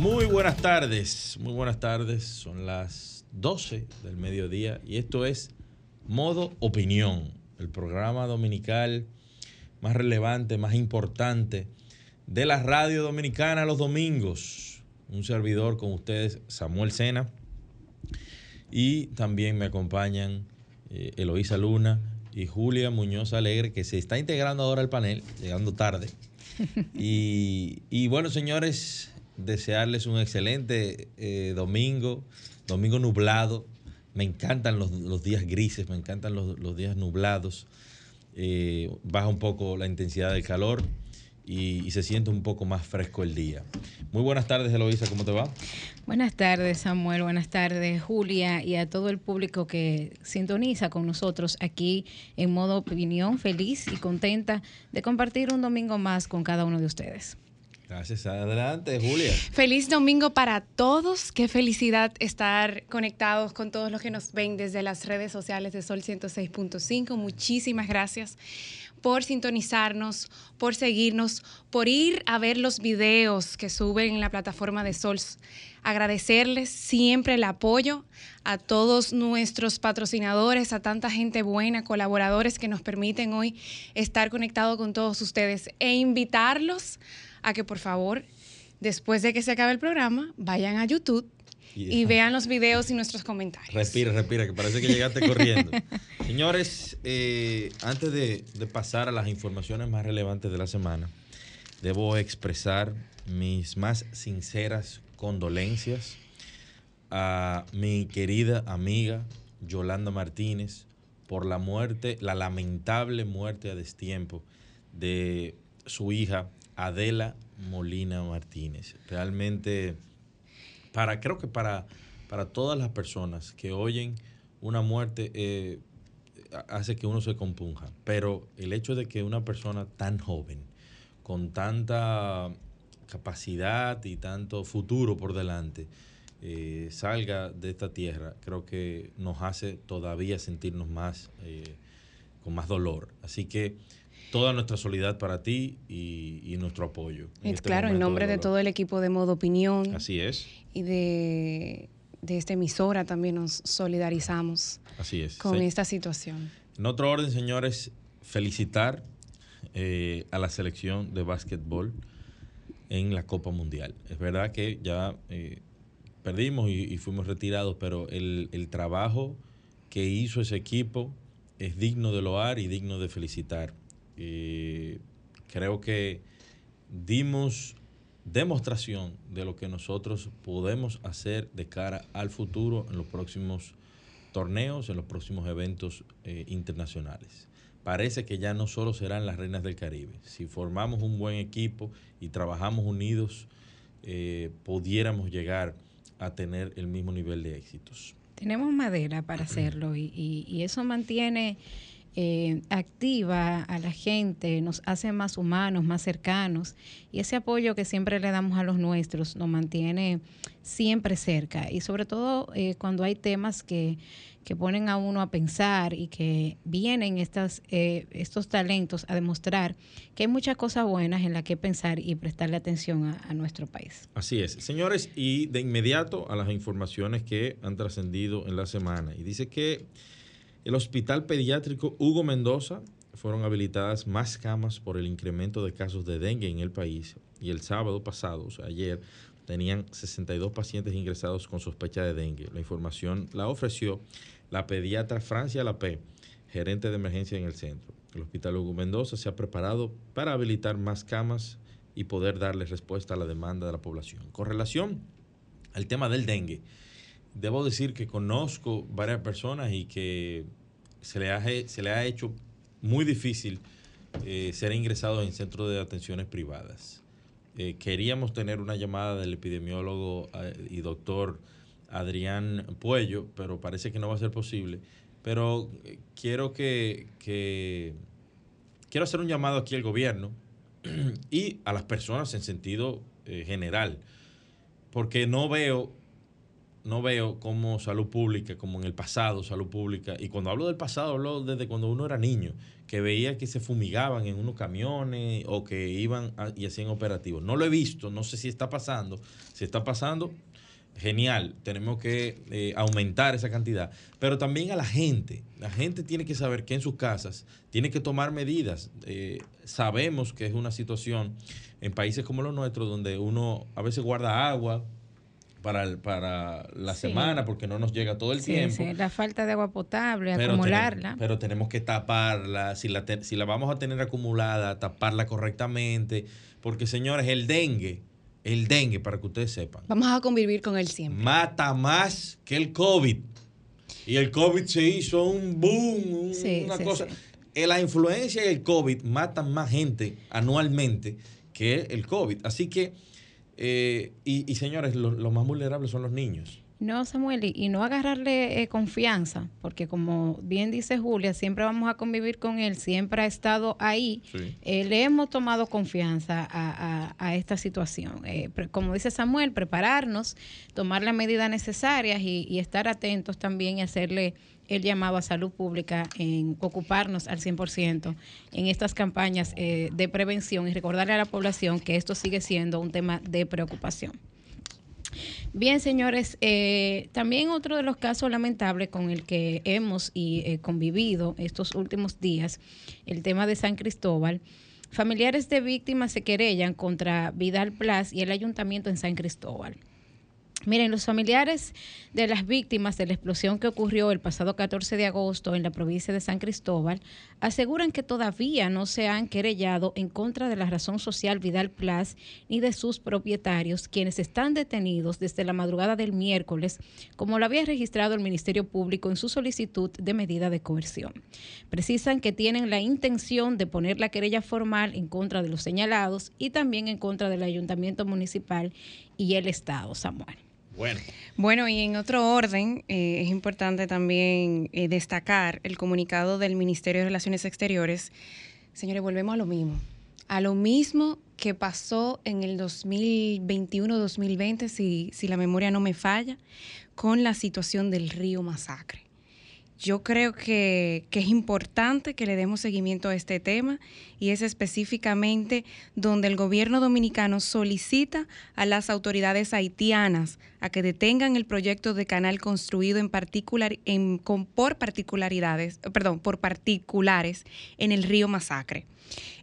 Muy buenas tardes, muy buenas tardes. Son las 12 del mediodía y esto es Modo Opinión, el programa dominical más relevante, más importante de la radio dominicana los domingos. Un servidor con ustedes, Samuel Sena. Y también me acompañan eh, Eloísa Luna y Julia Muñoz Alegre, que se está integrando ahora al panel, llegando tarde. Y, y bueno, señores, desearles un excelente eh, domingo, domingo nublado. Me encantan los, los días grises, me encantan los, los días nublados. Eh, baja un poco la intensidad del calor y, y se siente un poco más fresco el día. Muy buenas tardes, Eloisa, ¿cómo te va? Buenas tardes, Samuel. Buenas tardes, Julia, y a todo el público que sintoniza con nosotros aquí en modo opinión, feliz y contenta de compartir un domingo más con cada uno de ustedes. Gracias. Adelante, Julia. Feliz domingo para todos. Qué felicidad estar conectados con todos los que nos ven desde las redes sociales de Sol 106.5. Muchísimas gracias por sintonizarnos, por seguirnos, por ir a ver los videos que suben en la plataforma de Sol. Agradecerles siempre el apoyo a todos nuestros patrocinadores, a tanta gente buena, colaboradores que nos permiten hoy estar conectados con todos ustedes e invitarlos a que por favor, después de que se acabe el programa, vayan a YouTube y vean los videos y nuestros comentarios. Respira, respira, que parece que llegaste corriendo. Señores, eh, antes de, de, pasar a las informaciones más relevantes de la semana, debo expresar mis más sinceras condolencias a mi querida amiga Yolanda Martínez por la muerte, la lamentable muerte a destiempo de su hija Adela Molina Martínez. Realmente, para, creo que para, para todas las personas que oyen una muerte eh, hace que uno se compunja. Pero el hecho de que una persona tan joven, con tanta capacidad y tanto futuro por delante, eh, salga de esta tierra, creo que nos hace todavía sentirnos más, eh, con más dolor. Así que toda nuestra solidaridad para ti y, y nuestro apoyo. En este claro, en nombre de, de, todo el equipo de Modo Opinión. Así es. Y de, de esta emisora también nos solidarizamos Así es. con sí. esta situación. En otro orden, señores, felicitar eh, a la selección de básquetbol en la Copa Mundial. Es verdad que ya eh, perdimos y, y, fuimos retirados, pero el, el trabajo que hizo ese equipo es digno de loar y digno de felicitar. Eh, creo que dimos demostración de lo que nosotros podemos hacer de cara al futuro en los próximos torneos, en los próximos eventos eh, internacionales. Parece que ya no solo serán las reinas del Caribe. Si formamos un buen equipo y trabajamos unidos, eh, pudiéramos llegar a tener el mismo nivel de éxitos. Tenemos madera para hacerlo y, y, y eso mantiene eh, activa a la gente, nos hace más humanos, más cercanos y ese apoyo que siempre le damos a los nuestros nos mantiene siempre cerca. Y sobre todo eh, cuando hay temas que, que, ponen a uno a pensar y que vienen estas, eh, estos talentos a demostrar que hay muchas cosas buenas en las que pensar y prestarle atención a, a nuestro país. Así es, señores, y de inmediato a las informaciones que han trascendido en la semana. Y dice que el Hospital Pediátrico Hugo Mendoza fueron habilitadas más camas por el incremento de casos de dengue en el país y el sábado pasado, o sea, ayer, tenían 62 pacientes ingresados con sospecha de dengue. La información la ofreció la pediatra Francia Lapé, gerente de emergencia en el centro. El Hospital Hugo Mendoza se ha preparado para habilitar más camas y poder darle respuesta a la demanda de la población. Con relación al tema del dengue, debo decir que conozco varias personas y que se le ha, se le ha hecho muy difícil eh, ser ingresado en centros de atenciones privadas. eh, queríamos tener una llamada del epidemiólogo eh, y doctor Adrián Puello, pero parece que no va a ser posible. Pero quiero que, que quiero hacer un llamado aquí al gobierno y a las personas en sentido general, porque no veo no veo como salud pública, como en el pasado salud pública, y cuando hablo del pasado hablo desde cuando uno era niño, que veía que se fumigaban en unos camiones o que iban y hacían operativos. No lo he visto, no sé si está pasando. Si está pasando, genial, tenemos que eh, aumentar esa cantidad. Pero también a la gente, la gente tiene que saber que en sus casas tiene que tomar medidas. Eh, sabemos que es una situación en países como los nuestros donde uno a veces guarda agua para, el- para la Sí. semana porque no nos llega todo el Sí, tiempo. sí, la falta de agua potable, Pero acumularla. tenemos, pero tenemos que taparla, si la, te- si la vamos a tener acumulada, taparla correctamente, porque señores, el dengue, el dengue, para que ustedes sepan, Vamos a convivir con él siempre. mata más que el COVID. Y el COVID se hizo un boom, una sí, cosa. sí. Eh, La influencia y el COVID matan más gente anualmente que el COVID. Así que, eh, y, y señores, lo- los más vulnerables son los niños. No, Samuel, y, y no agarrarle eh, confianza, porque como bien dice Julia, siempre vamos a convivir con él, siempre ha estado ahí. Sí. Eh, le hemos tomado confianza a, a- a esta situación. Eh, pre- como dice Samuel, prepararnos, tomar las medidas necesarias y, y estar atentos también y hacerle el llamado a salud pública en ocuparnos al 100% en estas campañas eh, de prevención y recordarle a la población que esto sigue siendo un tema de preocupación. Bien, señores, eh, también otro de los casos lamentables con el que hemos y, eh, convivido estos últimos días, el tema de San Cristóbal. Familiares de víctimas se querellan contra Vidal Plus y el ayuntamiento en San Cristóbal. Miren, los familiares de las víctimas de la explosión que ocurrió el pasado 14 de agosto en la provincia de San Cristóbal aseguran que todavía no se han querellado en contra de la razón social Vidal Plus ni de sus propietarios, quienes están detenidos desde la madrugada del miércoles, como lo había registrado el Ministerio Público en su solicitud de medida de coerción. Precisan que tienen la intención de poner la querella formal en contra de los señalados y también en contra del ayuntamiento municipal y el Estado, Samuel. Bueno. Bueno, y en otro orden, eh, es importante también eh, destacar el comunicado del Ministerio de Relaciones Exteriores. Señores, volvemos a lo mismo. A lo mismo que pasó en el 2021-2020, si, si la memoria no me falla, con la situación del río Masacre. Yo creo que, es importante que le demos seguimiento a este tema y es específicamente donde el gobierno dominicano solicita a las autoridades haitianas a que detengan el proyecto de canal construido en particular en, por particularidades, perdón, por particulares en el río Masacre.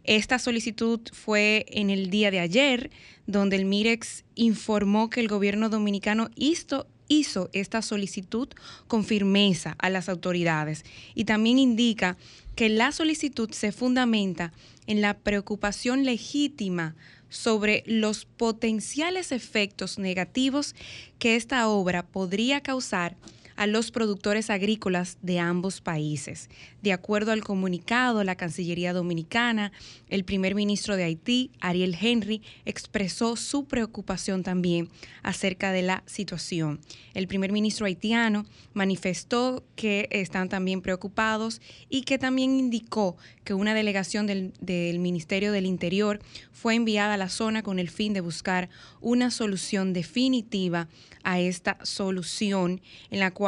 Esta solicitud fue en el día de ayer, donde el MIREX informó que el gobierno dominicano hizo hizo esta solicitud con firmeza a las autoridades. Y también indica que la solicitud se fundamenta en la preocupación legítima sobre los potenciales efectos negativos que esta obra podría causar a los productores agrícolas de ambos países. De acuerdo al comunicado, la Cancillería Dominicana, el primer ministro de Haití, Ariel Henry, expresó su preocupación también acerca de la situación. El primer ministro haitiano manifestó que están también preocupados y que también indicó que una delegación del, del Ministerio del Interior fue enviada a la zona con el fin de buscar una solución definitiva a esta solución en la cual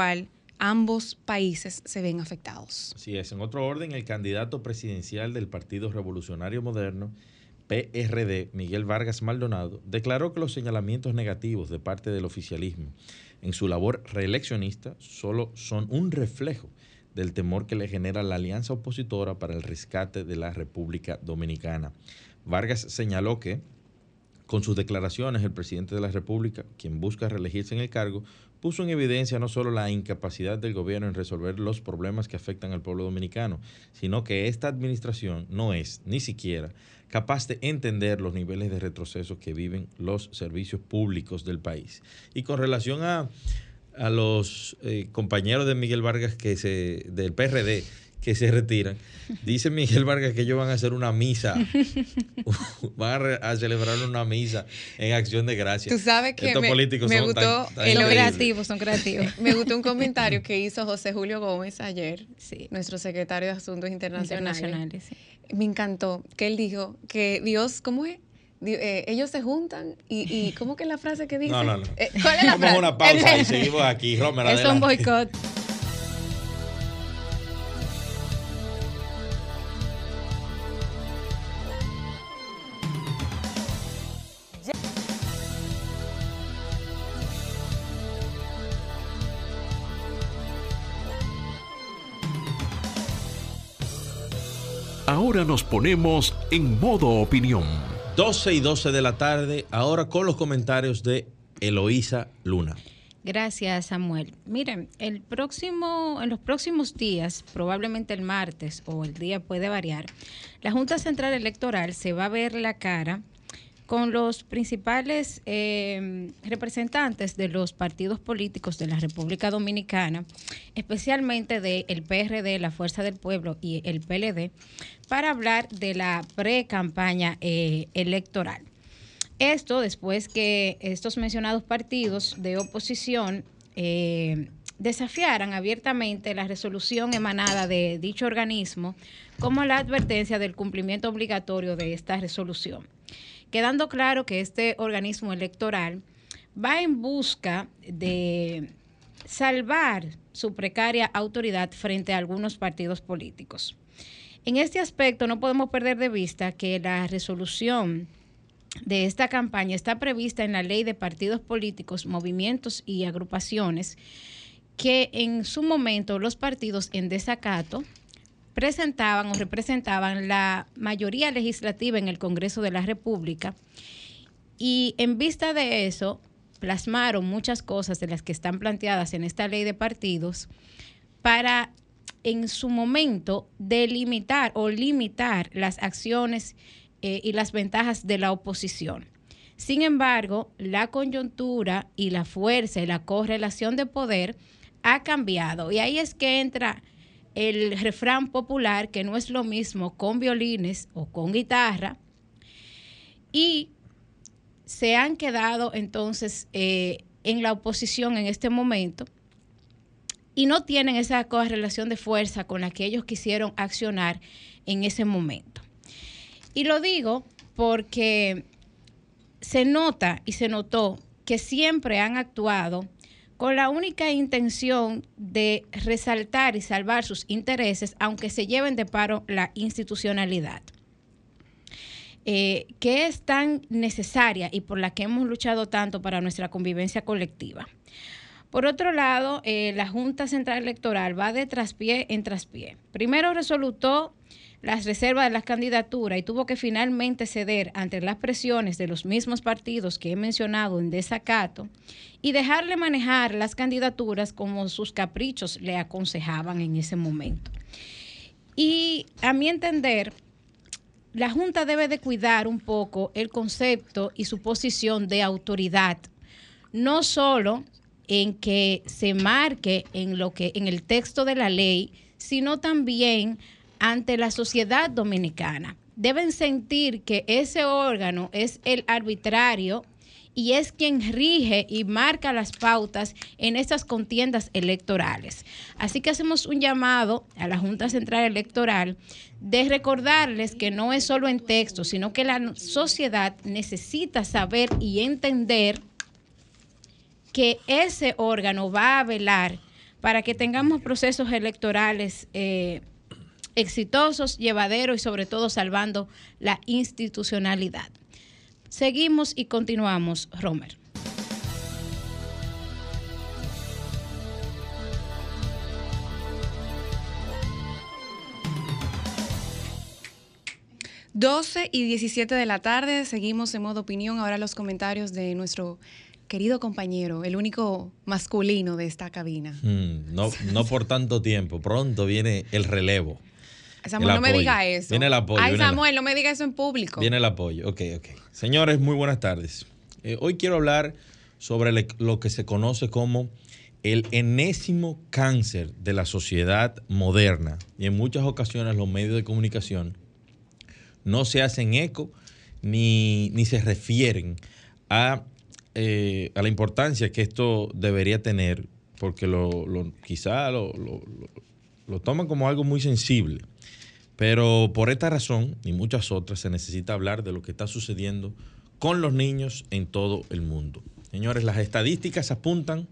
ambos países se ven afectados. Así es. En otro orden, el candidato presidencial del Partido Revolucionario Moderno, PRD, Miguel Vargas Maldonado, declaró que los señalamientos negativos de parte del oficialismo en su labor reeleccionista solo son un reflejo del temor que le genera la alianza opositora para el rescate de la República Dominicana. Vargas señaló que, con sus declaraciones, el presidente de la República, quien busca reelegirse en el cargo, puso en evidencia no solo la incapacidad del gobierno en resolver los problemas que afectan al pueblo dominicano, sino que esta administración no es ni siquiera capaz de entender los niveles de retroceso que viven los servicios públicos del país. Y con relación a, a los eh, compañeros de Miguel Vargas que se, del PRD que se retiran. Dice Miguel Vargas que ellos van a hacer una misa. van a, celebrar una misa en acción de gracias. Tú sabes que Estos me, políticos me son gustó tan- tan el Son creativos, son creativos. Me gustó un comentario que hizo José Julio Gómez ayer, Sí. nuestro secretario de Asuntos Internacionales. Internacionales. sí. Me encantó que él dijo que Dios, ¿cómo es? Eh, ellos se juntan y, y ¿cómo que es la frase que dice? No, no, no. Eh, ¿Cuál es la Vamos frase? a una pausa y seguimos aquí. Romer, Es un adelante. boicot. Ahora nos ponemos en modo opinión. 12 y 12 de la tarde, ahora con los comentarios de Eloísa Luna. Gracias, Samuel. Miren, el próximo, en los próximos días, probablemente el martes o el día puede variar, la Junta Central Electoral se va a ver la cara con los principales eh, representantes de los partidos políticos de la República Dominicana, especialmente del PRD, la Fuerza del Pueblo y el PLD, para hablar de la pre-campaña eh, electoral. Esto después que estos mencionados partidos de oposición eh, desafiaran abiertamente la resolución emanada de dicho organismo como la advertencia del cumplimiento obligatorio de esta resolución, quedando claro que este organismo electoral va en busca de salvar su precaria autoridad frente a algunos partidos políticos. En este aspecto no podemos perder de vista que la resolución de esta campaña está prevista en la ley de partidos políticos, movimientos y agrupaciones que en su momento los partidos en desacato presentaban o representaban la mayoría legislativa en el Congreso de la República y en vista de eso plasmaron muchas cosas de las que están planteadas en esta ley de partidos para en su momento delimitar o limitar las acciones eh, y las ventajas de la oposición. Sin embargo, la coyuntura y la fuerza y la correlación de poder ha cambiado. Y ahí es que entra el refrán popular, que no es lo mismo con violines o con guitarra. Y se han quedado entonces eh, en la oposición en este momento y no tienen esa correlación de fuerza con la que ellos quisieron accionar en ese momento. Y lo digo porque se nota y se notó que siempre han actuado con la única intención de resaltar y salvar sus intereses, aunque se lleven de paro la institucionalidad, eh, que es tan necesaria y por la que hemos luchado tanto para nuestra convivencia colectiva. Por otro lado, eh, la Junta Central Electoral va de traspié en traspié. Primero resolutó las reservas de las candidaturas y tuvo que finalmente ceder ante las presiones de los mismos partidos que he mencionado en desacato y dejarle manejar las candidaturas como sus caprichos le aconsejaban en ese momento. Y a mi entender, la Junta debe de cuidar un poco el concepto y su posición de autoridad, no solo en que se marque en lo que en el texto de la ley, sino también ante la sociedad dominicana. Deben sentir que ese órgano es el arbitrario y es quien rige y marca las pautas en estas contiendas electorales. Así que hacemos un llamado a la Junta Central Electoral de recordarles que no es solo en texto, sino que la sociedad necesita saber y entender que ese órgano va a velar para que tengamos procesos electorales eh, exitosos, llevaderos y sobre todo salvando la institucionalidad. Seguimos y continuamos, Romer. Doce y 17 de la tarde, seguimos en modo opinión. Ahora los comentarios de nuestro querido compañero, el único masculino de esta cabina. Mm, no, no por tanto tiempo. Pronto viene el relevo. Samuel, El no me diga eso. Viene el apoyo, Ay, Samuel, no me diga eso en público. Viene el apoyo. Ok, ok. Señores, muy buenas tardes. Eh, hoy quiero hablar sobre le- lo que se conoce como el enésimo cáncer de la sociedad moderna y en muchas ocasiones los medios de comunicación no se hacen eco ni, se refieren a, eh, a, la importancia que esto debería tener, porque lo, quizá lo, lo toman como algo muy sensible. Pero por esta razón y muchas otras se necesita hablar de lo que está sucediendo con los niños en todo el mundo. Señores, las estadísticas apuntan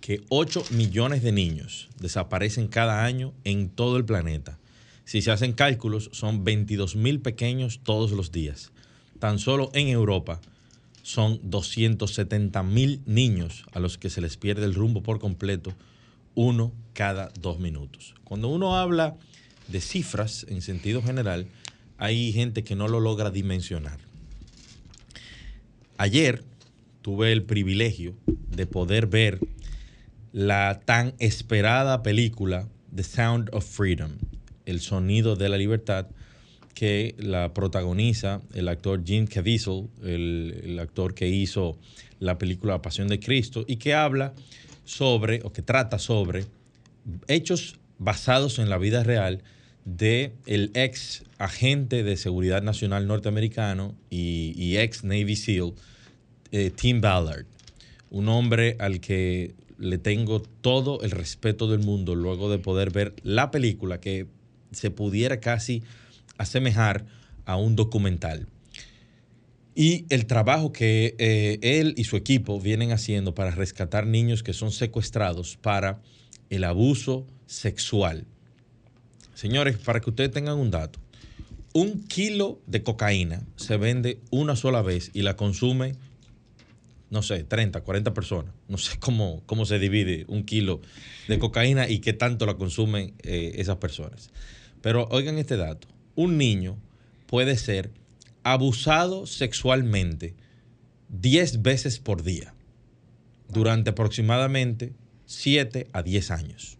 que 8 millones de niños desaparecen cada año en todo el planeta. Si se hacen cálculos, son 22 mil pequeños todos los días. Tan solo en Europa son 270 mil niños a los que se les pierde el rumbo por completo, uno cada dos minutos. Cuando uno habla de cifras en sentido general, hay gente que no lo logra dimensionar. Ayer tuve el privilegio de poder ver la tan esperada película The Sound of Freedom, El sonido de la libertad, que la protagoniza el actor Jim Caviezel, el, actor que hizo la película Pasión de Cristo, y que habla sobre, o que trata sobre, hechos basados en la vida real de el ex agente de seguridad nacional norteamericano y, ex Navy SEAL, eh, Tim Ballard, un hombre al que le tengo todo el respeto del mundo luego de poder ver la película que se pudiera casi asemejar a un documental. Y el trabajo que eh, él y su equipo vienen haciendo para rescatar niños que son secuestrados para el abuso sexual. Señores, para que ustedes tengan un dato, un kilo de cocaína se vende una sola vez y la consume no sé, 30, 40 personas. No sé cómo, cómo se divide un kilo de cocaína y qué tanto la consumen eh, esas personas. Pero oigan este dato. Un niño puede ser abusado sexualmente 10 veces por día durante aproximadamente 7 a 10 años.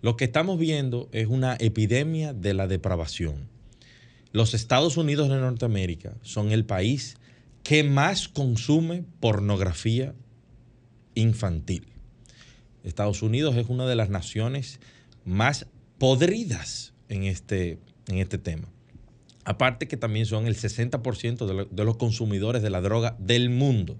Lo que estamos viendo es una epidemia de la depravación. Los Estados Unidos de Norteamérica son el país que más consume pornografía infantil. Estados Unidos es una de las naciones más podridas en este, en este tema. Aparte que también son el 60% de, los consumidores de la droga del mundo.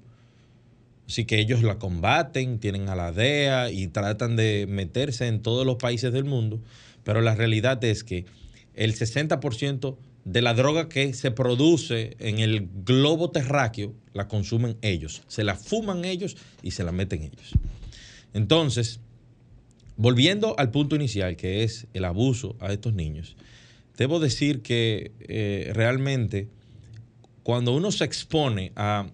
Así que ellos la combaten, tienen a la DEA y tratan de meterse en todos los países del mundo, pero la realidad es que el 60% de la droga que se produce en el globo terráqueo la consumen ellos, se la fuman ellos y se la meten ellos. Entonces, volviendo al punto inicial, que es el abuso a estos niños, debo decir que eh, realmente cuando uno se expone a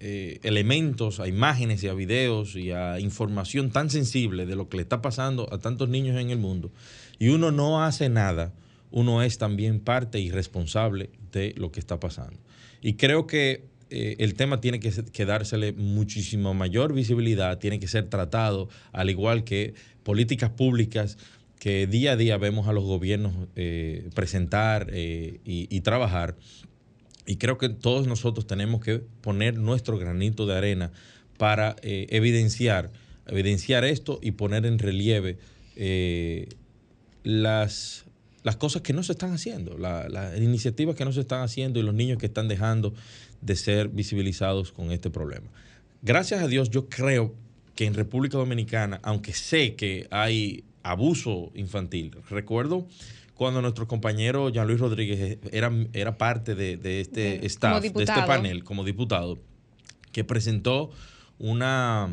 eh, elementos, a imágenes y a videos y a información tan sensible de lo que le está pasando a tantos niños en el mundo, y uno no hace nada, uno es también parte y responsable de lo que está pasando. Y creo que eh, el tema tiene que, dársele muchísima mayor visibilidad, tiene que ser tratado, al igual que políticas públicas que día a día vemos a los gobiernos eh, presentar eh, y, trabajar. Y creo que todos nosotros tenemos que poner nuestro granito de arena para evidenciar, evidenciar esto y poner en relieve las las cosas que no se están haciendo, las iniciativas que no se están haciendo y los niños que están dejando de ser visibilizados con este problema. Gracias a Dios, yo creo que en República Dominicana, aunque sé que hay abuso infantil, recuerdo cuando nuestro compañero Jean Luis Rodríguez era, era parte de, este staff, de este panel como diputado, que presentó una,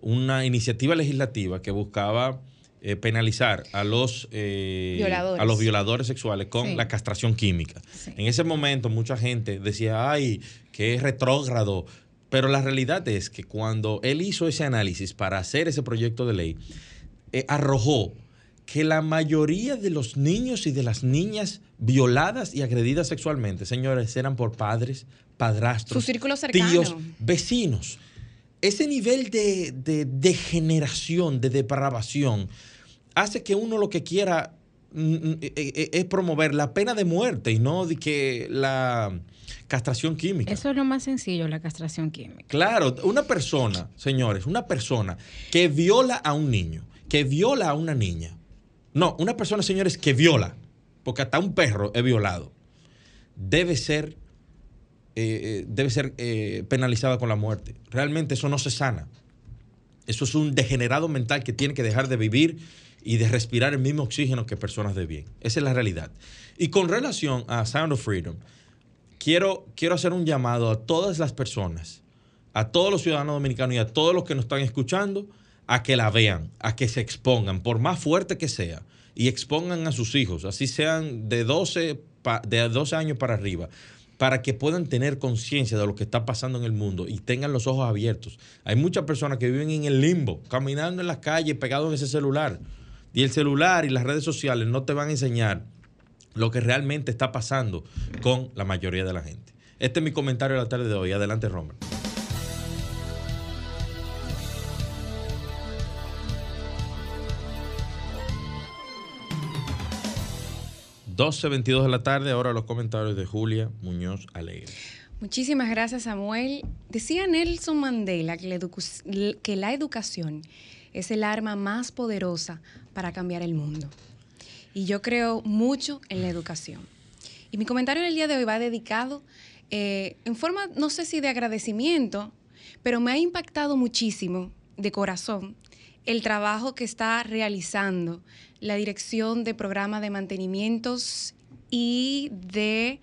una iniciativa legislativa que buscaba eh, penalizar a los, eh, a los violadores. sexuales con la castración química. En ese momento mucha gente decía, ay, que es retrógrado. Pero la realidad es que cuando él hizo ese análisis para hacer ese proyecto de ley, eh, arrojó que la mayoría de los niños y de las niñas violadas y agredidas sexualmente, señores, eran por padres, padrastros, tíos, vecinos ese nivel de, degeneración, de depravación, hace que uno lo que quiera mm, mm, eh, eh, es promover la pena de muerte y no de que la castración química. Eso es lo más sencillo, la castración química. Claro, una persona, señores, una persona que viola a un niño, que viola a una niña. No, una persona, señores, que viola, porque hasta un perro es violado, debe ser, eh, debe ser penalizada con la muerte. Realmente eso no se sana. Eso es un degenerado mental que tiene que dejar de vivir y de respirar el mismo oxígeno que personas de bien. Esa es la realidad. Y con relación a Sound of Freedom, quiero, quiero hacer un llamado a todas las personas, a todos los ciudadanos dominicanos y a todos los que nos están escuchando, a que la vean, a que se expongan, por más fuerte que sea, y expongan a sus hijos, así sean de 12, de 12 años para arriba para que puedan tener conciencia de lo que está pasando en el mundo y tengan los ojos abiertos. Hay muchas personas que viven en el limbo, caminando en las calles, pegados en ese celular. Y el celular y las redes sociales no te van a enseñar lo que realmente está pasando con la mayoría de la gente. Este es mi comentario de la tarde de hoy. Adelante, Romer. 12.22 de la tarde, ahora los comentarios de Julia Muñoz Alegre. Muchísimas gracias, Samuel. Decía Nelson Mandela que la, educación es el arma más poderosa para cambiar el mundo. Y yo creo mucho en la educación. Y mi comentario del día de hoy va dedicado eh, en forma, no sé si de agradecimiento, pero me ha impactado muchísimo de corazón el trabajo que está realizando la Dirección de Programa de Mantenimientos y de,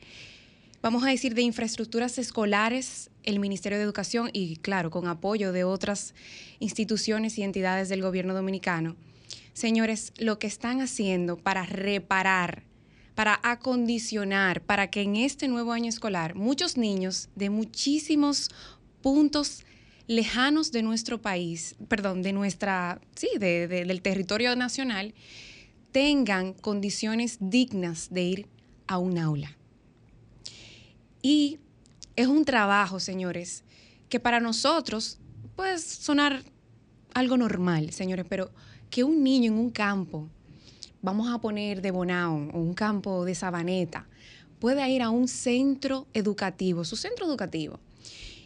vamos a decir, de infraestructuras escolares, el Ministerio de Educación y, claro, con apoyo de otras instituciones y entidades del gobierno dominicano. Señores, lo que están haciendo para reparar, para acondicionar, para que en este nuevo año escolar muchos niños de muchísimos puntos lejanos de nuestro país, perdón, de nuestra, sí, del territorio nacional, tengan condiciones dignas de ir a un aula. Y es un trabajo, señores, que para nosotros puede sonar algo normal, señores, pero que un niño en un campo, vamos a poner de Bonao o un campo de Sabaneta, pueda ir a un centro educativo, su centro educativo,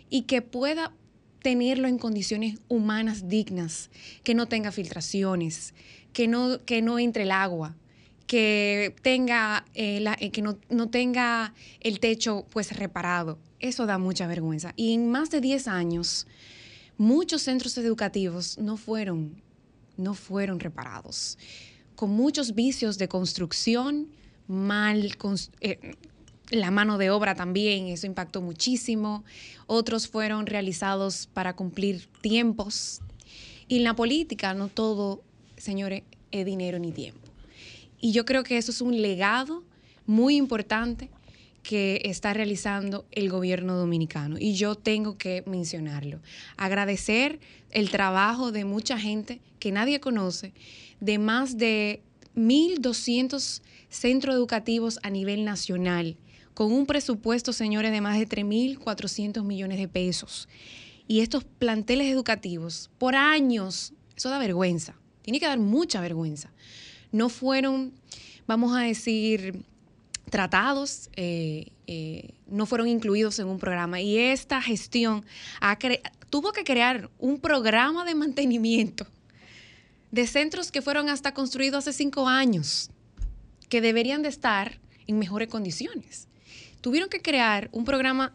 y que pueda tenerlo en condiciones humanas dignas, que no tenga filtraciones, que no, que no entre el agua, que tenga, eh, eh, que no, tenga el techo pues reparado. Eso da mucha vergüenza. Y en más de 10 años, muchos centros educativos no fueron, no fueron reparados, con muchos vicios de construcción, mal, eh, la mano de obra también, eso impactó muchísimo. Otros fueron realizados para cumplir tiempos. Y en la política no todo, señores, es dinero ni tiempo. Y yo creo que eso es un legado muy importante que está realizando el gobierno dominicano. Y yo tengo que mencionarlo. Agradecer el trabajo de mucha gente que nadie conoce, de más de 1.200 centros educativos a nivel nacional con un presupuesto, señores, de más de 3.400 millones de pesos. Y estos planteles educativos, por años, eso da vergüenza, tiene que dar mucha vergüenza. No fueron, vamos a decir, tratados, eh, eh, no fueron incluidos en un programa. Y esta gestión tuvo que crear un programa de mantenimiento de centros que fueron hasta construidos hace cinco años, que deberían de estar en mejores condiciones tuvieron que crear un programa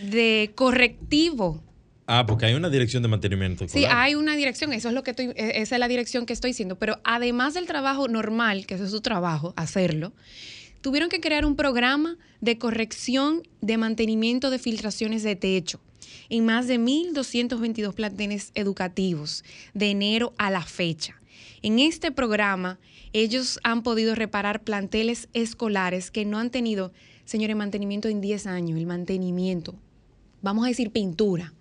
de correctivo. Ah, porque hay una dirección de mantenimiento. Sí, hay una dirección, eso es lo que estoy, e, esa es la dirección que estoy diciendo, pero además del trabajo normal, que es su trabajo, hacerlo, tuvieron que crear un programa de corrección de mantenimiento de filtraciones de techo en más de 1.222 planteles educativos de enero a la fecha. En este programa, ellos han podido reparar planteles escolares que no han tenido Señores, mantenimiento en 10 años, el mantenimiento. Vamos a decir pintura.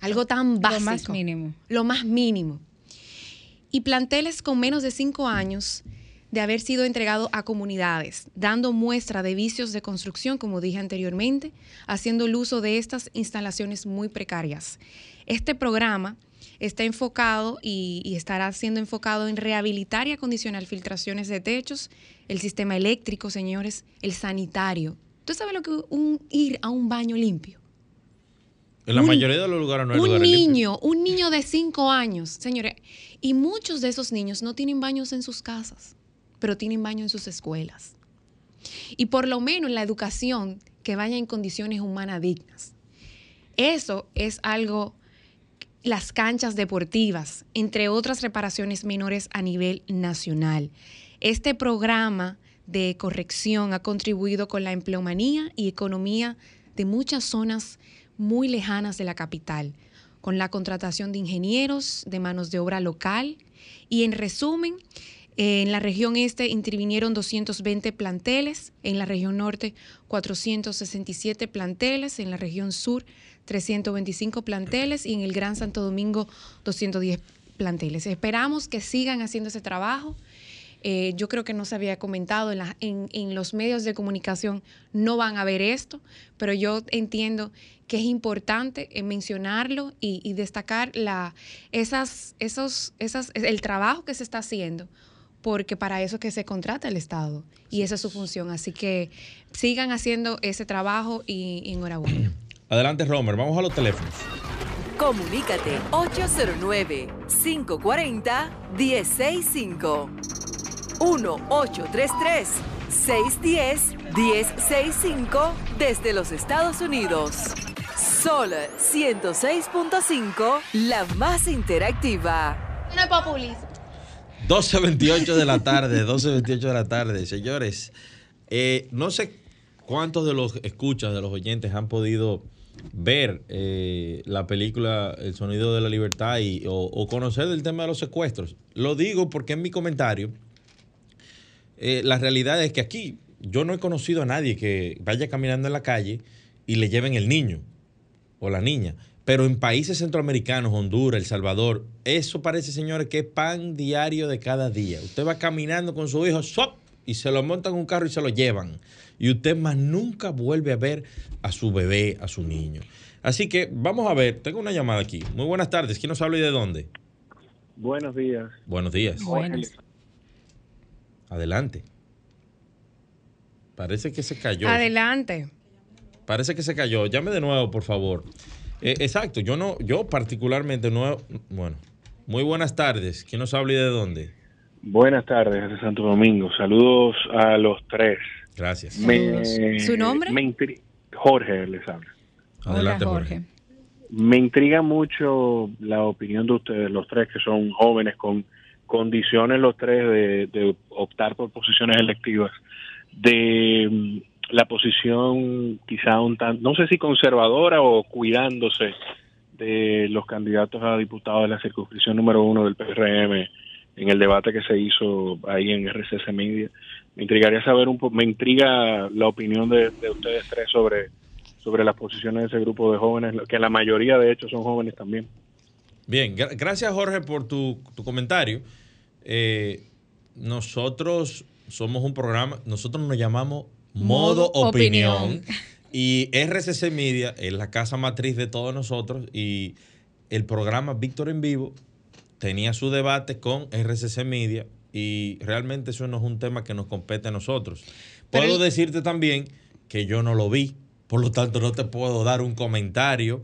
Algo tan básico. Lo más mínimo. Lo más mínimo. Y planteles con menos de 5 años de haber sido entregado a comunidades, dando muestra de vicios de construcción, como dije anteriormente, haciendo el uso de estas instalaciones muy precarias. Este programa está enfocado y, y, estará siendo enfocado en rehabilitar y acondicionar filtraciones de techos, el sistema eléctrico, señores, el sanitario. ¿Tú sabes lo que un ir a un baño limpio? En la un, mayoría de los lugares no hay Un lugares niño, limpios. un niño de 5 años, señores, y muchos de esos niños no tienen baños en sus casas, pero tienen baño en sus escuelas. Y por lo menos en la educación, que vaya en condiciones humanas dignas. Eso es algo, las canchas deportivas, entre otras reparaciones menores a nivel nacional. Este programa de corrección ha contribuido con la empleomanía y economía de muchas zonas muy lejanas de la capital, con la contratación de ingenieros, de manos de obra local y en resumen, en la región este intervinieron 220 planteles, en la región norte 467 planteles, en la región sur 325 planteles y en el Gran Santo Domingo 210 planteles. Esperamos que sigan haciendo ese trabajo. Eh, yo creo que no se había comentado en, la, en, en, los medios de comunicación, no van a ver esto, pero yo entiendo que es importante mencionarlo y, y destacar la, esas, esos, esas, el trabajo que se está haciendo porque para eso es que se contrata el Estado y esa es su función. Así que sigan haciendo ese trabajo y, y enhorabuena. Adelante, Romer. Vamos a los teléfonos. Comunícate 809-540-1065. 1-833-610-1065 desde los Estados Unidos. Sol 106.5, la más interactiva. No es populismo. 12.28 de la tarde, 12.28 de la tarde. Señores, eh, no sé cuántos de los escuchas, de los oyentes han podido ver eh, la película El sonido de la libertad y, o, o, conocer del tema de los secuestros. Lo digo porque en mi comentario, eh, la realidad es que aquí yo no he conocido a nadie que vaya caminando en la calle y le lleven el niño o la niña. Pero en países centroamericanos, Honduras, El Salvador, eso parece, señores, que es pan diario de cada día. Usted va caminando con su hijo, ¡sop! y se lo montan en un carro y se lo llevan. Y usted más nunca vuelve a ver a su bebé, a su niño. Así que vamos a ver, tengo una llamada aquí. Muy buenas tardes, ¿quién nos habla y de dónde? Buenos días. Buenos días. Buenos. Adelante. Parece que se cayó. Adelante. Parece que se cayó. Llame de nuevo, por favor. Eh, exacto, yo no, yo particularmente no, bueno, muy buenas tardes. ¿Quién nos habla y de dónde? Buenas tardes, de Santo Domingo. Saludos a los tres. Gracias. Me, ¿Su nombre? Me Jorge les habla. Adelante, Hola, Jorge. Jorge. Me intriga mucho la opinión de ustedes, los tres que son jóvenes con condiciones los tres de, optar por posiciones electivas, de mm, la posición quizá un tan, no sé si conservadora o cuidándose de los candidatos a diputados de la circunscripción número uno del PRM en el debate que se hizo ahí en RCC Media. Me intrigaría saber un poco, me intriga la opinión de, de, ustedes tres sobre, sobre las posiciones de ese grupo de jóvenes, que la mayoría de hecho son jóvenes también. Bien, gra gracias Jorge por tu, tu comentario. Eh, nosotros somos un programa, nosotros nos llamamos Modo, Modo opinión. opinión. Y RCC Media es la casa matriz de todos nosotros y el programa Víctor en Vivo tenía su debate con RCC Media y realmente eso no es un tema que nos compete a nosotros. Pero puedo el... decirte también que yo no lo vi, por lo tanto no te puedo dar un comentario,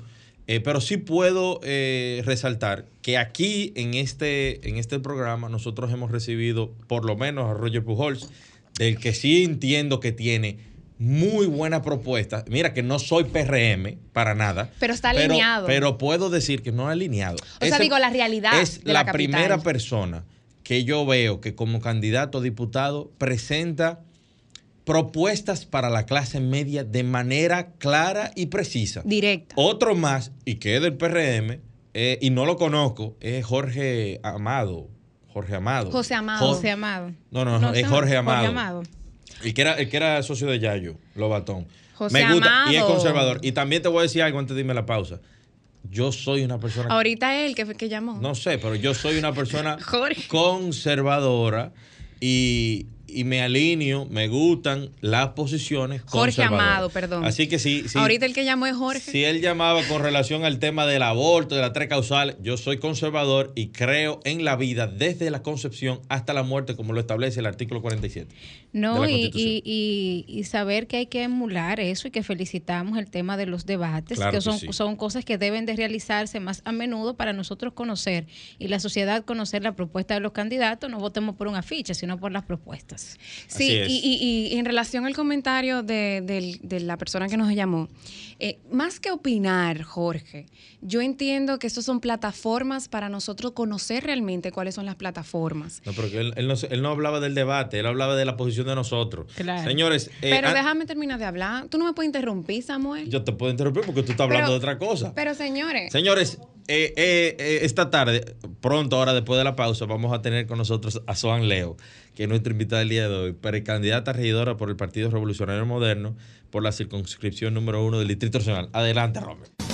eh, pero sí puedo eh, resaltar que aquí en este, en este programa nosotros hemos recibido por lo menos a Roger Pujols, del que sí entiendo que tiene muy buena propuesta. Mira que no soy PRM para nada. Pero está alineado. Pero, pero puedo decir que no alineado. O Ese sea, digo, la realidad. Es de la, la primera persona que yo veo que como candidato a diputado presenta propuestas para la clase media de manera clara y precisa. Directa. Otro más, y que es del PRM, eh, y no lo conozco, es Jorge Amado. Jorge Amado. José Amado. Jorge, José Amado. No, no, no, es Jorge Amado. Jorge Amado. El que, era, el que era socio de Yayo, Lobatón. José Me gusta Amado. y es conservador. Y también te voy a decir algo antes de irme a la pausa. Yo soy una persona. Ahorita él que, que llamó. No sé, pero yo soy una persona Jorge. conservadora y y me alineo, me gustan las posiciones Jorge. Amado, perdón. Así que sí, sí. Ahorita el que llamó es Jorge. Si él llamaba con relación al tema del aborto, de las tres causales, yo soy conservador y creo en la vida desde la concepción hasta la muerte, como lo establece el artículo 47. de No, la y, y, y- y saber que hay que emular eso y que felicitamos el tema de los debates, Claro que que son, sí. son cosas que deben de realizarse más a menudo para nosotros conocer y la sociedad conocer la propuesta de los candidatos, no votemos por un afiche, sino por las propuestas. Sí, y, y- y en relación al comentario de, la persona que nos llamó, eh, más que opinar, Jorge, yo entiendo que estas son plataformas para nosotros conocer realmente cuáles son las plataformas. No, porque él, él no, se- él no hablaba del debate, él hablaba de la posición de nosotros. Claro. Señores, eh, Pero an- déjame terminar de hablar. Tú no me puedes interrumpir, Samuel. yo te puedo interrumpir porque tú estás hablando Pero- de otra cosa. Pero señores, Señores, eh, eh, eh, esta tarde, pronto, ahora después de la pausa, vamos a tener con nosotros a Soan Leo, que es nuestra invitada del día de hoy, precandidata regidora por el Partido Revolucionario Moderno por la circunscripción número uno del Distrito Nacional. Adelante, Romero.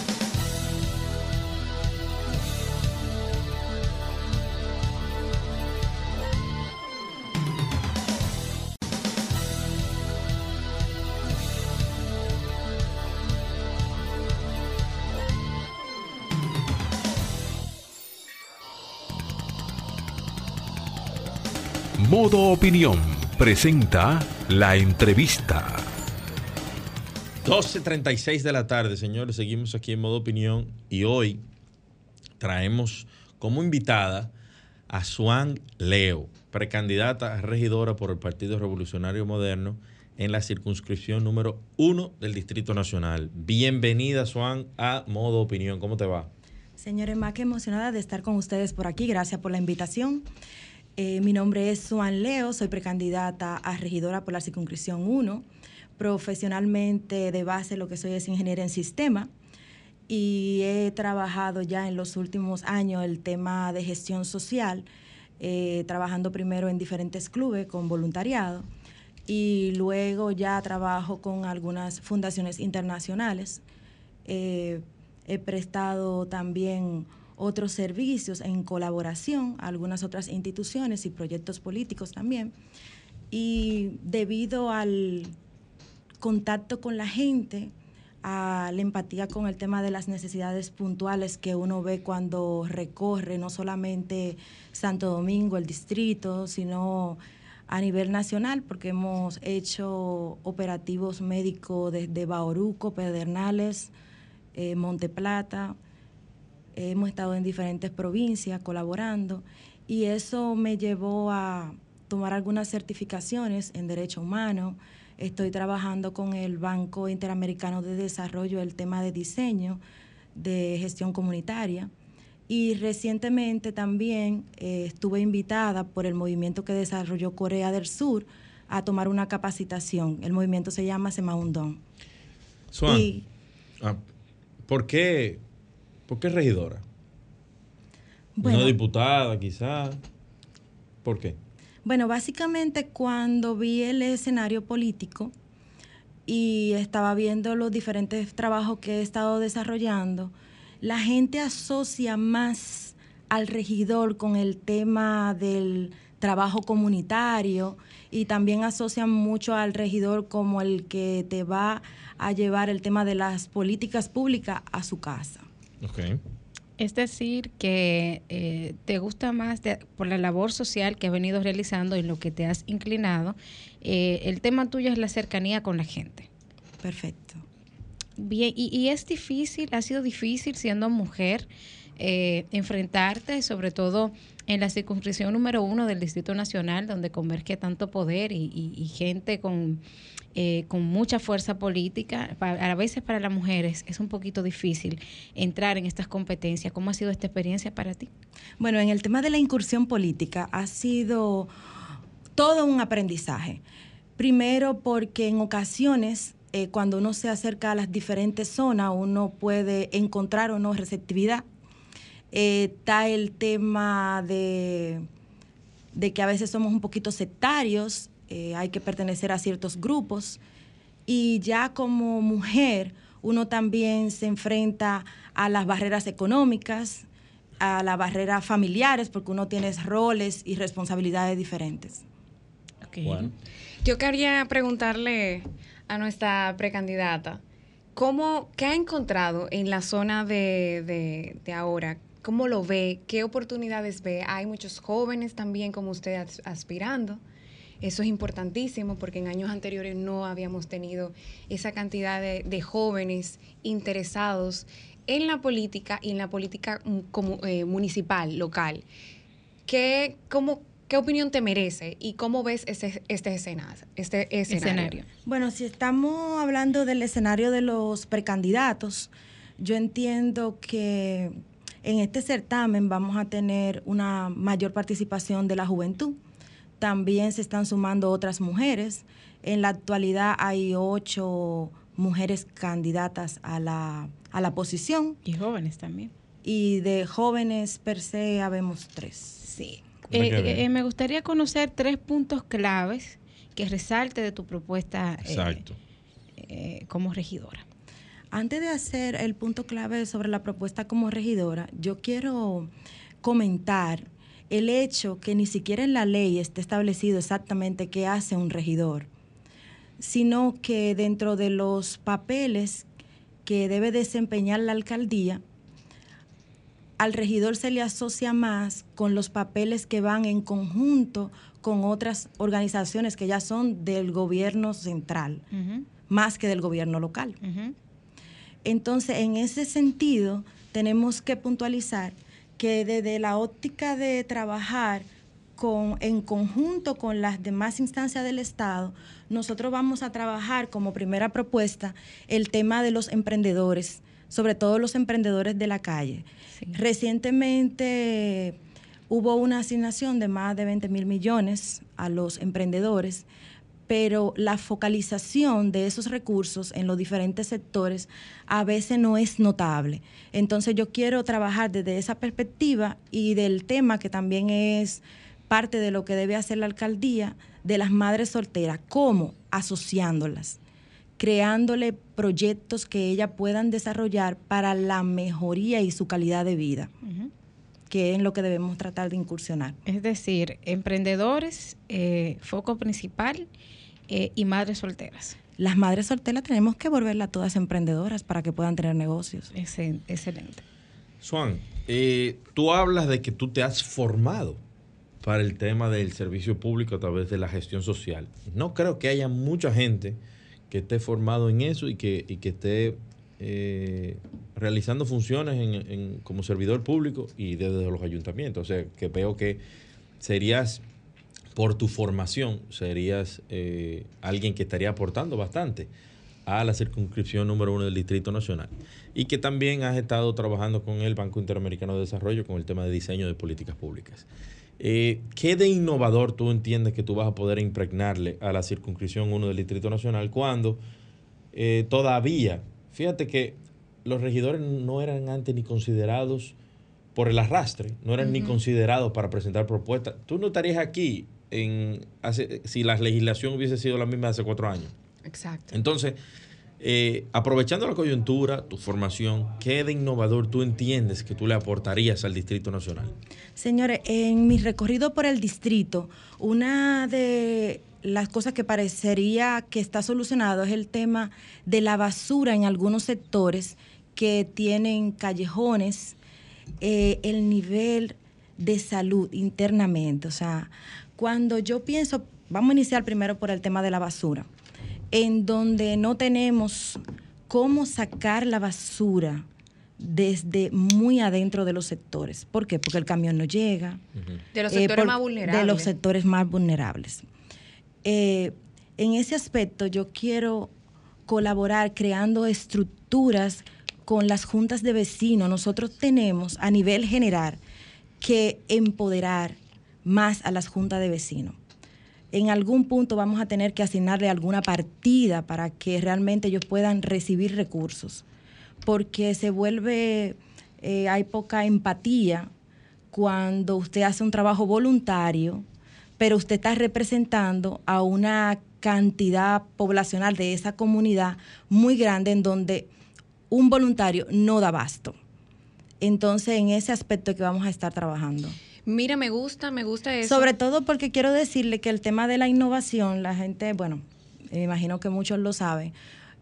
Modo Opinión presenta la entrevista. 12.36 de la tarde, señores, seguimos aquí en modo opinión y hoy traemos como invitada a Suan Leo, precandidata a regidora por el Partido Revolucionario Moderno en la circunscripción número uno del Distrito Nacional. Bienvenida, Suan, a modo opinión. ¿Cómo te va? Señores, más que emocionada de estar con ustedes por aquí. Gracias por la invitación. Eh, mi nombre es Suan Leo, soy precandidata a regidora por la circunscripción 1. Profesionalmente de base lo que soy es ingeniera en sistema y he trabajado ya en los últimos años el tema de gestión social, eh, trabajando primero en diferentes clubes con voluntariado y luego ya trabajo con algunas fundaciones internacionales. Eh, he prestado también otros servicios en colaboración algunas otras instituciones y proyectos políticos también. Y debido al contacto con la gente, a la empatía con el tema de las necesidades puntuales que uno ve cuando recorre no solamente Santo Domingo, el distrito, sino a nivel nacional, porque hemos hecho operativos médicos desde Bauruco, Pedernales, eh, Monte Plata, hemos estado en diferentes provincias colaborando y eso me llevó a tomar algunas certificaciones en Derecho Humano. Estoy trabajando con el Banco Interamericano de Desarrollo el tema de diseño, de gestión comunitaria. Y recientemente también eh, estuve invitada por el movimiento que desarrolló Corea del Sur a tomar una capacitación. El movimiento se llama Semaundón. Suan, Y- ah, ¿por, qué, ¿por qué regidora? Bueno. No diputada, quizás. ¿Por qué? Bueno, básicamente cuando vi el escenario político y estaba viendo los diferentes trabajos que he estado desarrollando, la gente asocia más al regidor con el tema del trabajo comunitario y también asocian mucho al regidor como el que te va a llevar el tema de las políticas públicas a su casa. Ok. Es decir, que eh, te gusta más de- por la labor social que has venido realizando y lo que te has inclinado. eh, el tema tuyo es la cercanía con la gente. Perfecto. Bien, y, y es difícil, ha sido difícil siendo mujer eh, enfrentarte, sobre todo en la circunscripción número uno del Distrito Nacional, donde converge tanto poder y, y- y gente con, eh, con mucha fuerza política. A veces para las mujeres es un poquito difícil entrar en estas competencias. ¿Cómo ha sido esta experiencia para ti? Bueno, en el tema de la incursión política ha sido todo un aprendizaje. Primero porque en ocasiones, eh, cuando uno se acerca a las diferentes zonas, uno puede encontrar o no receptividad. Eh, está el tema de, de que a veces somos un poquito sectarios, eh, hay que pertenecer a ciertos grupos. Y ya como mujer, uno también se enfrenta a las barreras económicas, a las barreras familiares, porque uno tiene roles y responsabilidades diferentes. Ok. Bueno. Yo quería preguntarle a nuestra precandidata, ¿cómo, ¿qué ha encontrado en la zona de, de- de ahora? ¿Cómo lo ve? ¿Qué oportunidades ve? Hay muchos jóvenes también como usted as- aspirando. Eso es importantísimo porque en años anteriores no habíamos tenido esa cantidad de, de jóvenes interesados en la política y en la política como, eh, municipal, local. ¿Qué, cómo, ¿Qué opinión te merece y cómo ves ese, este, escena, este escenario? Escenario. Bueno, si estamos hablando del escenario de los precandidatos, yo entiendo que en este certamen vamos a tener una mayor participación de la juventud. También se están sumando otras mujeres. En la actualidad hay ocho mujeres candidatas a la, a la posición Y jóvenes también. y de jóvenes per se habemos tres. Sí. Eh, ver. eh, me gustaría conocer tres puntos claves que resalte de tu propuesta eh, eh, como regidora. Antes de hacer el punto clave sobre la propuesta como regidora, yo quiero comentar el hecho que ni siquiera en la ley está establecido exactamente qué hace un regidor, sino que dentro de los papeles que debe desempeñar la alcaldía, al regidor se le asocia más con los papeles que van en conjunto con otras organizaciones que ya son del gobierno central, más que del gobierno local. Entonces, en ese sentido, tenemos que puntualizar que desde la óptica de trabajar con, en conjunto con las demás instancias del Estado, nosotros vamos a trabajar como primera propuesta el tema de los emprendedores, sobre todo los emprendedores de la calle. Sí. Recientemente hubo una asignación de más de 20 mil millones a los emprendedores, pero la focalización de esos recursos en los diferentes sectores a veces no es notable. Entonces yo quiero trabajar desde esa perspectiva y del tema que también es parte de lo que debe hacer la alcaldía de las madres solteras, cómo asociándolas creándole proyectos que ellas puedan desarrollar para la mejoría y su calidad de vida, que es en lo que debemos tratar de incursionar. Es decir, emprendedores, eh, foco principal eh, y madres solteras. Las madres solteras tenemos que volverlas todas emprendedoras para que puedan tener negocios. Excel- excelente. Swan, eh, tú hablas de que tú te has formado para el tema del servicio público a través de la gestión social. No creo que haya mucha gente que esté formado en eso y que, y que esté eh, realizando funciones en- en- como servidor público y desde los ayuntamientos. O sea, que veo que serías, por tu formación, serías eh, alguien que estaría aportando bastante a la circunscripción número uno del Distrito Nacional. Y que también has estado trabajando con el Banco Interamericano de Desarrollo con el tema de diseño de políticas públicas. Eh, ¿Qué de innovador tú entiendes que tú vas a poder impregnarle a la circunscripción 1 del Distrito Nacional cuando eh, todavía, fíjate que los regidores no eran antes ni considerados por el arrastre, no eran ni considerados para presentar propuestas. Tú no estarías aquí en hace- si la legislación hubiese sido la misma hace cuatro años. Exacto. Entonces, eh, aprovechando la coyuntura, tu formación, ¿qué de innovador tú entiendes que tú le aportarías al Distrito Nacional? Señores, en mi recorrido por el distrito, una de las cosas que parecería que está solucionado es el tema de la basura en algunos sectores que tienen callejones, eh, el nivel de salud internamente. O sea, cuando yo pienso, vamos a iniciar primero por el tema de la basura, en donde no tenemos cómo sacar la basura desde muy adentro de los sectores. ¿Por qué? Porque el camión no llega. De los Eh, sectores por- más vulnerables. De los sectores más vulnerables. Eh, en ese aspecto yo quiero colaborar creando estructuras con las juntas de vecinos. Nosotros tenemos a nivel general que empoderar más a las juntas de vecinos. En algún punto vamos a tener que asignarle alguna partida para que realmente ellos puedan recibir recursos, porque se vuelve, eh, hay poca empatía cuando usted hace un trabajo voluntario, pero usted está representando a una cantidad poblacional de esa comunidad muy grande en donde un voluntario no da abasto. Entonces, en ese aspecto que vamos a estar trabajando. Mira, me gusta, me gusta eso. Sobre todo porque quiero decirle que el tema de la innovación, la gente, bueno, me imagino que muchos lo saben,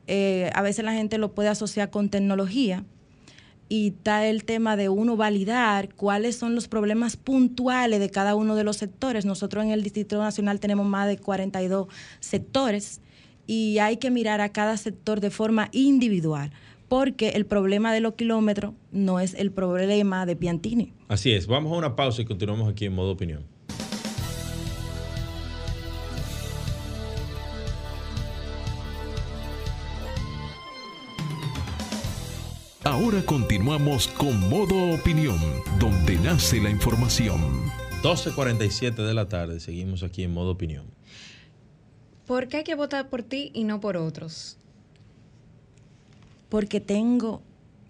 eh, a veces la gente lo puede asociar con tecnología y está el tema de uno validar cuáles son los problemas puntuales de cada uno de los sectores. Nosotros en el Distrito Nacional tenemos más de 42 sectores y hay que mirar a cada sector de forma individual porque el problema de los kilómetros no es el problema de Piantini. Así es, vamos a una pausa y continuamos aquí en modo opinión. Ahora continuamos con modo opinión, donde nace la información. 12.47 de la tarde, seguimos aquí en modo opinión. ¿Por qué hay que votar por ti y no por otros? Porque tengo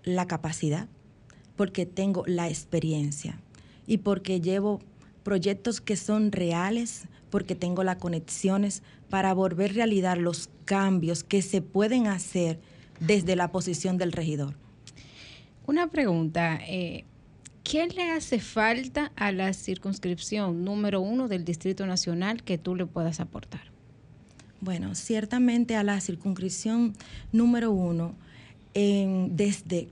la capacidad, porque tengo la experiencia y porque llevo proyectos que son reales, porque tengo las conexiones para volver realidad los cambios que se pueden hacer desde la posición del regidor. Una pregunta. Eh, ¿Qué le hace falta a la circunscripción número uno del Distrito Nacional que tú le puedas aportar? Bueno, ciertamente a la circunscripción número uno, desde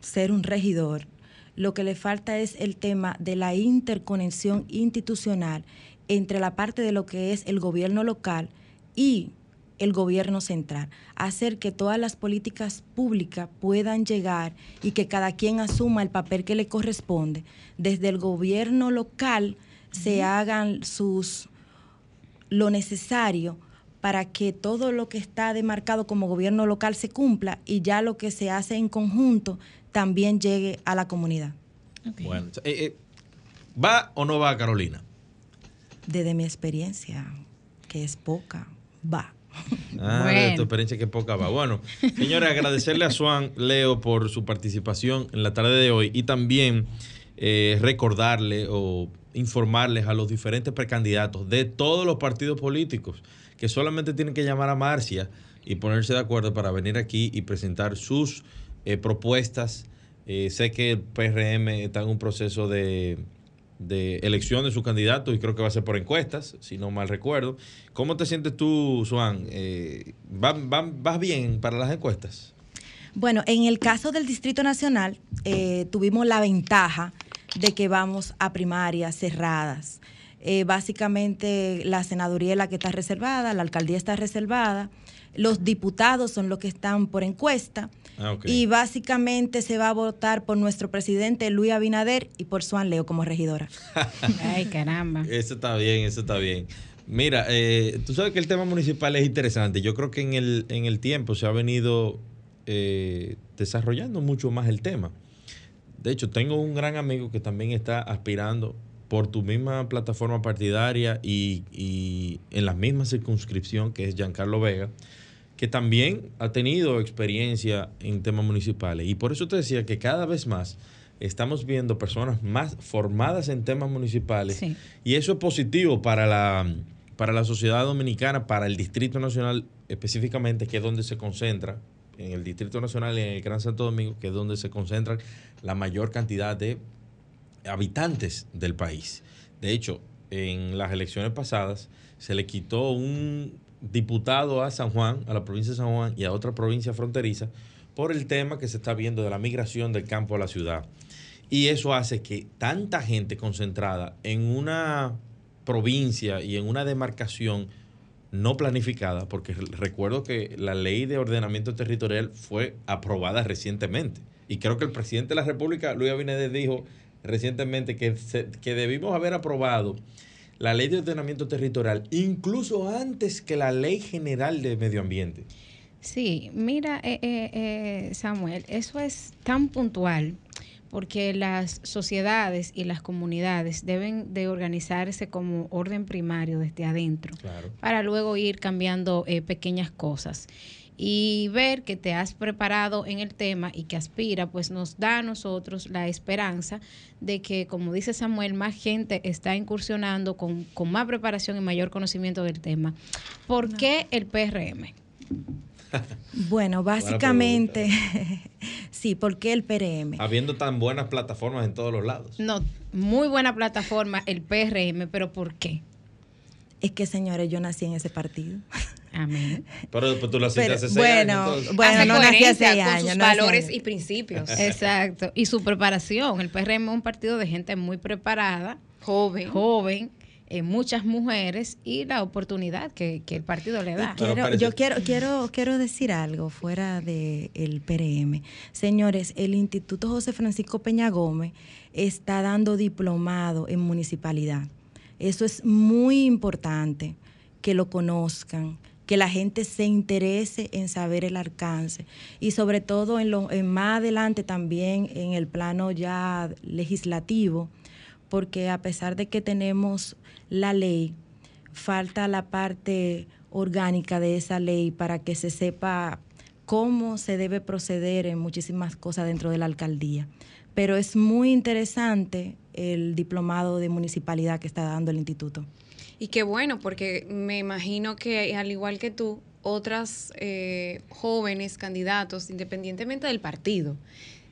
ser un regidor, lo que le falta es el tema de la interconexión institucional entre la parte de lo que es el gobierno local y el gobierno central, hacer que todas las políticas públicas puedan llegar y que cada quien asuma el papel que le corresponde. Desde el gobierno local se hagan sus lo necesario para que todo lo que está demarcado como gobierno local se cumpla y ya lo que se hace en conjunto también llegue a la comunidad. Bueno, eh, eh, ¿va o no va Carolina? Desde mi experiencia, que es poca, va. Ah, de tu experiencia que poca va. Bueno, señores, agradecerle a Swan Leo por su participación en la tarde de hoy y también eh, recordarle o informarles a los diferentes precandidatos de todos los partidos políticos que solamente tienen que llamar a Marcia y ponerse de acuerdo para venir aquí y presentar sus eh, propuestas. Eh, sé que el PRM está en un proceso de de elección de su candidato y creo que va a ser por encuestas, si no mal recuerdo. ¿Cómo te sientes tú, Suan? Eh, ¿vas, bien para las encuestas? Bueno, en el caso del Distrito Nacional eh, tuvimos la ventaja de que vamos a primarias cerradas. Eh, básicamente la senaduría es la que está reservada, la alcaldía está reservada, los diputados son los que están por encuesta Ah, y básicamente se va a votar por nuestro presidente Luis Abinader y por Suan Leo como regidora. Ay, caramba. Eso está bien, eso está bien. Mira, eh, tú sabes que el tema municipal es interesante. Yo creo que en el, en el tiempo se ha venido eh, desarrollando mucho más el tema. De hecho, tengo un gran amigo que también está aspirando por tu misma plataforma partidaria y, y en la misma circunscripción, que es Giancarlo Vega que también ha tenido experiencia en temas municipales. Y por eso te decía que cada vez más estamos viendo personas más formadas en temas municipales. Y eso es positivo para la, para la sociedad dominicana, para el Distrito Nacional específicamente, que es donde se concentra, en el Distrito Nacional en el Gran Santo Domingo, que es donde se concentran la mayor cantidad de habitantes del país. De hecho, en las elecciones pasadas se le quitó un diputado a San Juan, a la provincia de San Juan y a otra provincia fronteriza por el tema que se está viendo de la migración del campo a la ciudad. Y eso hace que tanta gente concentrada en una provincia y en una demarcación no planificada, porque recuerdo que la ley de ordenamiento territorial fue aprobada recientemente. Y creo que el presidente de la República, Luis Abinader, dijo recientemente que, que debimos haber aprobado la ley de ordenamiento territorial, incluso antes que la ley general de medio ambiente. Sí, mira, eh, eh, eh, Samuel, eso es tan puntual porque las sociedades y las comunidades deben de organizarse como orden primario desde adentro para luego ir cambiando pequeñas cosas y ver que te has preparado en el tema y que aspira, pues nos da a nosotros la esperanza de que, como dice Samuel, más gente está incursionando con, más preparación y mayor conocimiento del tema. ¿Por qué el PRM? Bueno, básicamente, sí, ¿por qué el PRM? Habiendo tan buenas plataformas en todos los lados. No, muy buena plataforma el PRM, pero ¿por qué? Es que, señores, yo nací en ese partido. Amén. Pero después tú lo hiciste Pero, hace seis bueno, años. entonces. bueno, Hace no nací hace con años, sus no hace valores años. y principios. Exacto. Y su preparación. El PRM es un partido de gente muy preparada, Joven. joven, eh, muchas mujeres y la oportunidad que, que el partido le da. Quiero- yo quiero, quiero, quiero decir algo fuera del el PRM. Señores, el Instituto José Francisco Peña Gómez está dando diplomado en municipalidad. Eso es muy importante que lo conozcan, que la gente se interese en saber el alcance y sobre todo en, lo, en más adelante también en el plano ya legislativo, porque a pesar de que tenemos la ley, falta la parte orgánica de esa ley para que se sepa cómo se debe proceder en muchísimas cosas dentro de la alcaldía. Pero es muy interesante el diplomado de municipalidad que está dando el instituto. Y qué bueno, porque me imagino que al igual que tú, otras eh, jóvenes candidatos, independientemente del partido,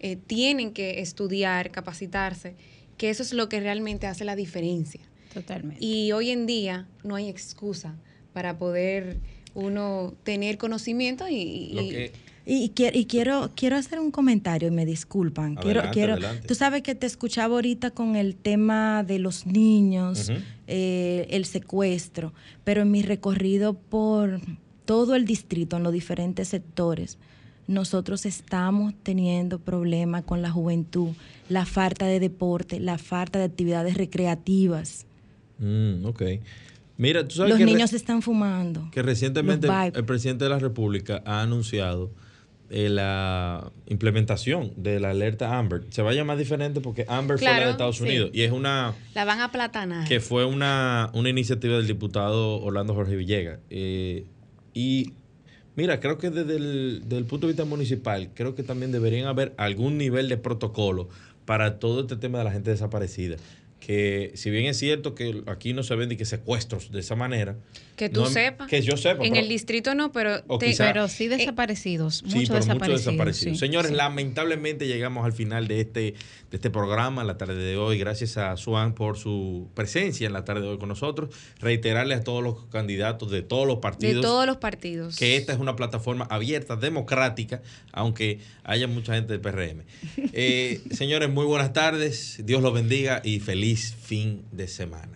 eh, tienen que estudiar, capacitarse, que eso es lo que realmente hace la diferencia. Totalmente. Y hoy en día no hay excusa para poder uno tener conocimiento y, y- Lo que- Y, qui- y quiero, quiero hacer un comentario y me disculpan. quiero, Adelante, quiero, adelante. Tú sabes que te escuchaba ahorita con el tema de los niños, eh, el secuestro, pero en mi recorrido por todo el distrito, en los diferentes sectores, nosotros estamos teniendo problemas con la juventud, la falta de deporte, la falta de actividades recreativas. Mm, ok. Mira, tú sabes Los que, niños están fumando. que recientemente el, presidente de la República ha anunciado eh, la implementación de la alerta Amber. Se va a llamar diferente porque Amber fue la de Estados sí. Unidos y es una la van a platanar. que fue una, una iniciativa del diputado Orlando Jorge Villegas. Eh, y mira, creo que desde el del punto de vista municipal, creo que también deberían haber algún nivel de protocolo para todo este tema de la gente desaparecida. Que si bien es cierto que aquí no se ven ni que secuestros de esa manera. Que tú no- sepas. Que yo sepa. En pero- el distrito no, pero... O te- quizá- Pero sí desaparecidos, Sí, muchos pero desaparecidos. muchos desaparecidos. sí, Señores, sí. lamentablemente llegamos al final de este, de este programa, la tarde de hoy. Gracias a Suan por su presencia en la tarde de hoy con nosotros. Reiterarle a todos los candidatos de todos los de partidos todos los partidos. que esta es una plataforma abierta, democrática, aunque haya mucha gente del PRM. Eh, señores, muy buenas tardes. Dios los bendiga y feliz fin de semana.